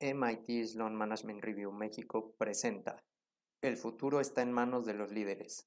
MIT Sloan Management Review México presenta El futuro está en manos de los líderes.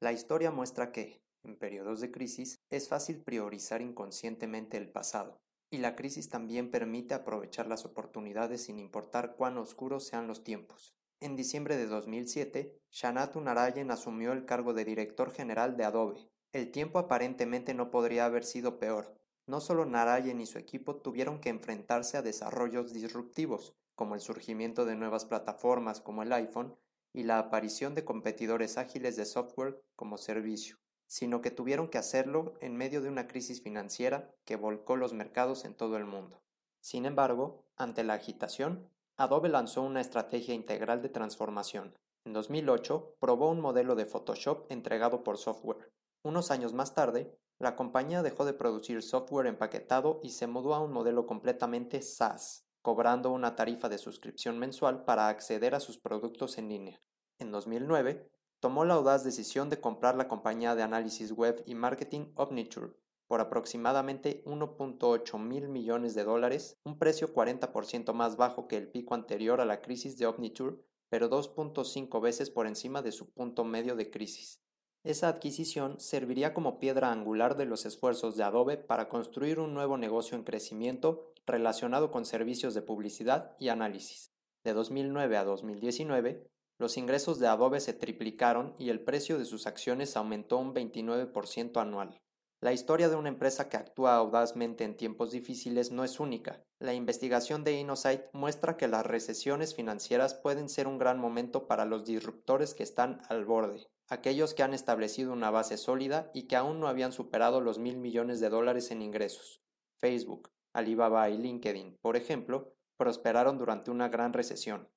La historia muestra que, en periodos de crisis, es fácil priorizar inconscientemente el pasado, y la crisis también permite aprovechar las oportunidades sin importar cuán oscuros sean los tiempos. En diciembre de 2007, Shanatu Narayan asumió el cargo de director general de Adobe. El tiempo aparentemente no podría haber sido peor, no solo Narayan y su equipo tuvieron que enfrentarse a desarrollos disruptivos, como el surgimiento de nuevas plataformas como el iPhone y la aparición de competidores ágiles de software como servicio, sino que tuvieron que hacerlo en medio de una crisis financiera que volcó los mercados en todo el mundo. Sin embargo, ante la agitación, Adobe lanzó una estrategia integral de transformación. En 2008 probó un modelo de Photoshop entregado por software. Unos años más tarde, la compañía dejó de producir software empaquetado y se mudó a un modelo completamente SaaS, cobrando una tarifa de suscripción mensual para acceder a sus productos en línea. En 2009, tomó la audaz decisión de comprar la compañía de análisis web y marketing Omniture por aproximadamente 1.8 mil millones de dólares, un precio 40% más bajo que el pico anterior a la crisis de Omniture, pero 2.5 veces por encima de su punto medio de crisis. Esa adquisición serviría como piedra angular de los esfuerzos de Adobe para construir un nuevo negocio en crecimiento relacionado con servicios de publicidad y análisis. De 2009 a 2019, los ingresos de Adobe se triplicaron y el precio de sus acciones aumentó un 29% anual. La historia de una empresa que actúa audazmente en tiempos difíciles no es única. La investigación de InnoSight muestra que las recesiones financieras pueden ser un gran momento para los disruptores que están al borde aquellos que han establecido una base sólida y que aún no habían superado los mil millones de dólares en ingresos. Facebook, Alibaba y LinkedIn, por ejemplo, prosperaron durante una gran recesión.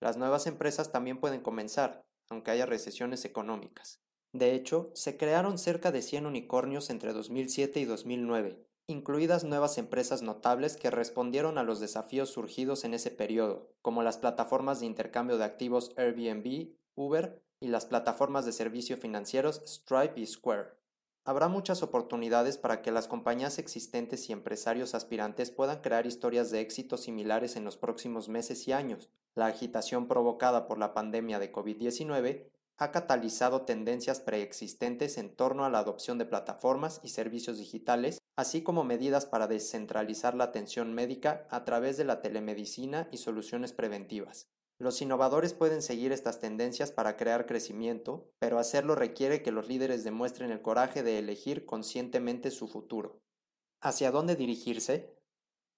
Las nuevas empresas también pueden comenzar, aunque haya recesiones económicas. De hecho, se crearon cerca de 100 unicornios entre 2007 y 2009, incluidas nuevas empresas notables que respondieron a los desafíos surgidos en ese periodo, como las plataformas de intercambio de activos Airbnb, Uber y las plataformas de servicios financieros Stripe y Square. Habrá muchas oportunidades para que las compañías existentes y empresarios aspirantes puedan crear historias de éxito similares en los próximos meses y años. La agitación provocada por la pandemia de COVID-19 ha catalizado tendencias preexistentes en torno a la adopción de plataformas y servicios digitales, así como medidas para descentralizar la atención médica a través de la telemedicina y soluciones preventivas. Los innovadores pueden seguir estas tendencias para crear crecimiento, pero hacerlo requiere que los líderes demuestren el coraje de elegir conscientemente su futuro. ¿Hacia dónde dirigirse?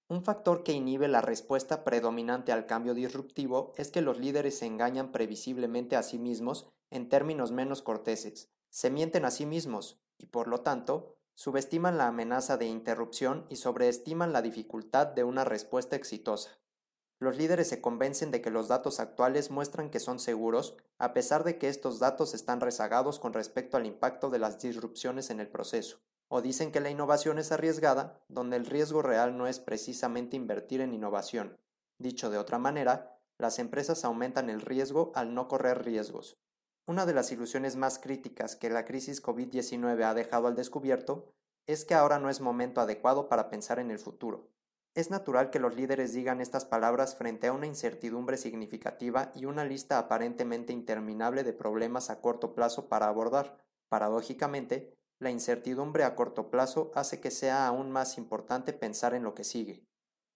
Un factor que inhibe la respuesta predominante al cambio disruptivo es que los líderes se engañan previsiblemente a sí mismos en términos menos corteses, se mienten a sí mismos y, por lo tanto, subestiman la amenaza de interrupción y sobreestiman la dificultad de una respuesta exitosa. Los líderes se convencen de que los datos actuales muestran que son seguros, a pesar de que estos datos están rezagados con respecto al impacto de las disrupciones en el proceso. O dicen que la innovación es arriesgada, donde el riesgo real no es precisamente invertir en innovación. Dicho de otra manera, las empresas aumentan el riesgo al no correr riesgos. Una de las ilusiones más críticas que la crisis COVID-19 ha dejado al descubierto es que ahora no es momento adecuado para pensar en el futuro. Es natural que los líderes digan estas palabras frente a una incertidumbre significativa y una lista aparentemente interminable de problemas a corto plazo para abordar. Paradójicamente, la incertidumbre a corto plazo hace que sea aún más importante pensar en lo que sigue.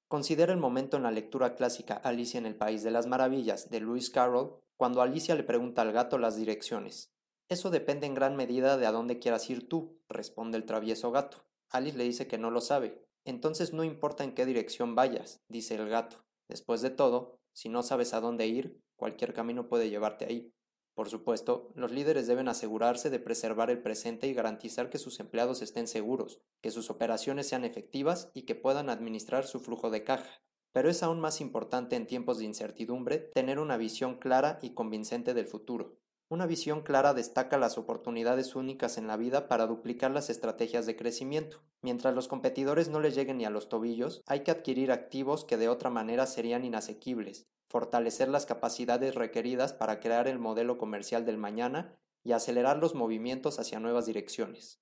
Considera el momento en la lectura clásica Alicia en el País de las Maravillas de Lewis Carroll, cuando Alicia le pregunta al gato las direcciones. Eso depende en gran medida de a dónde quieras ir tú, responde el travieso gato. Alice le dice que no lo sabe, entonces no importa en qué dirección vayas, dice el gato. Después de todo, si no sabes a dónde ir, cualquier camino puede llevarte ahí. Por supuesto, los líderes deben asegurarse de preservar el presente y garantizar que sus empleados estén seguros, que sus operaciones sean efectivas y que puedan administrar su flujo de caja. Pero es aún más importante en tiempos de incertidumbre tener una visión clara y convincente del futuro. Una visión clara destaca las oportunidades únicas en la vida para duplicar las estrategias de crecimiento. Mientras los competidores no les lleguen ni a los tobillos, hay que adquirir activos que de otra manera serían inasequibles, fortalecer las capacidades requeridas para crear el modelo comercial del mañana y acelerar los movimientos hacia nuevas direcciones.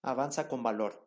Avanza con valor.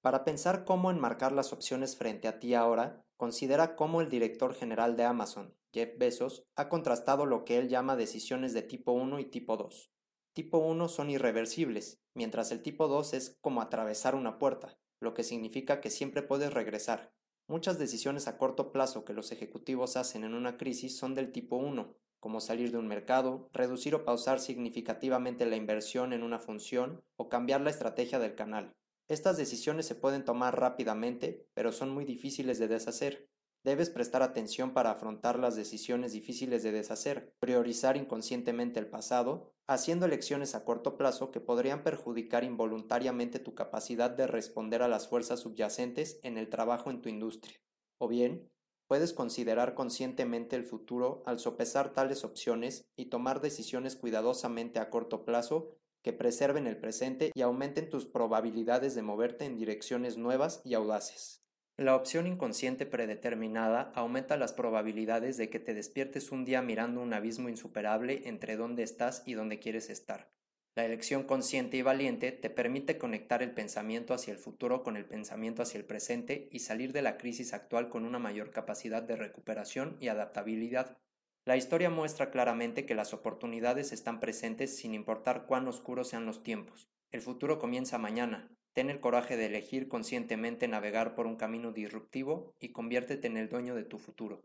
Para pensar cómo enmarcar las opciones frente a ti ahora, considera cómo el director general de Amazon, Jeff Bezos, ha contrastado lo que él llama decisiones de tipo 1 y tipo 2. Tipo 1 son irreversibles, mientras el tipo 2 es como atravesar una puerta, lo que significa que siempre puedes regresar. Muchas decisiones a corto plazo que los ejecutivos hacen en una crisis son del tipo 1, como salir de un mercado, reducir o pausar significativamente la inversión en una función o cambiar la estrategia del canal. Estas decisiones se pueden tomar rápidamente, pero son muy difíciles de deshacer. Debes prestar atención para afrontar las decisiones difíciles de deshacer, priorizar inconscientemente el pasado, haciendo elecciones a corto plazo que podrían perjudicar involuntariamente tu capacidad de responder a las fuerzas subyacentes en el trabajo en tu industria. O bien, puedes considerar conscientemente el futuro al sopesar tales opciones y tomar decisiones cuidadosamente a corto plazo que preserven el presente y aumenten tus probabilidades de moverte en direcciones nuevas y audaces. La opción inconsciente predeterminada aumenta las probabilidades de que te despiertes un día mirando un abismo insuperable entre dónde estás y dónde quieres estar. La elección consciente y valiente te permite conectar el pensamiento hacia el futuro con el pensamiento hacia el presente y salir de la crisis actual con una mayor capacidad de recuperación y adaptabilidad. La historia muestra claramente que las oportunidades están presentes sin importar cuán oscuros sean los tiempos. El futuro comienza mañana, Ten el coraje de elegir conscientemente navegar por un camino disruptivo y conviértete en el dueño de tu futuro.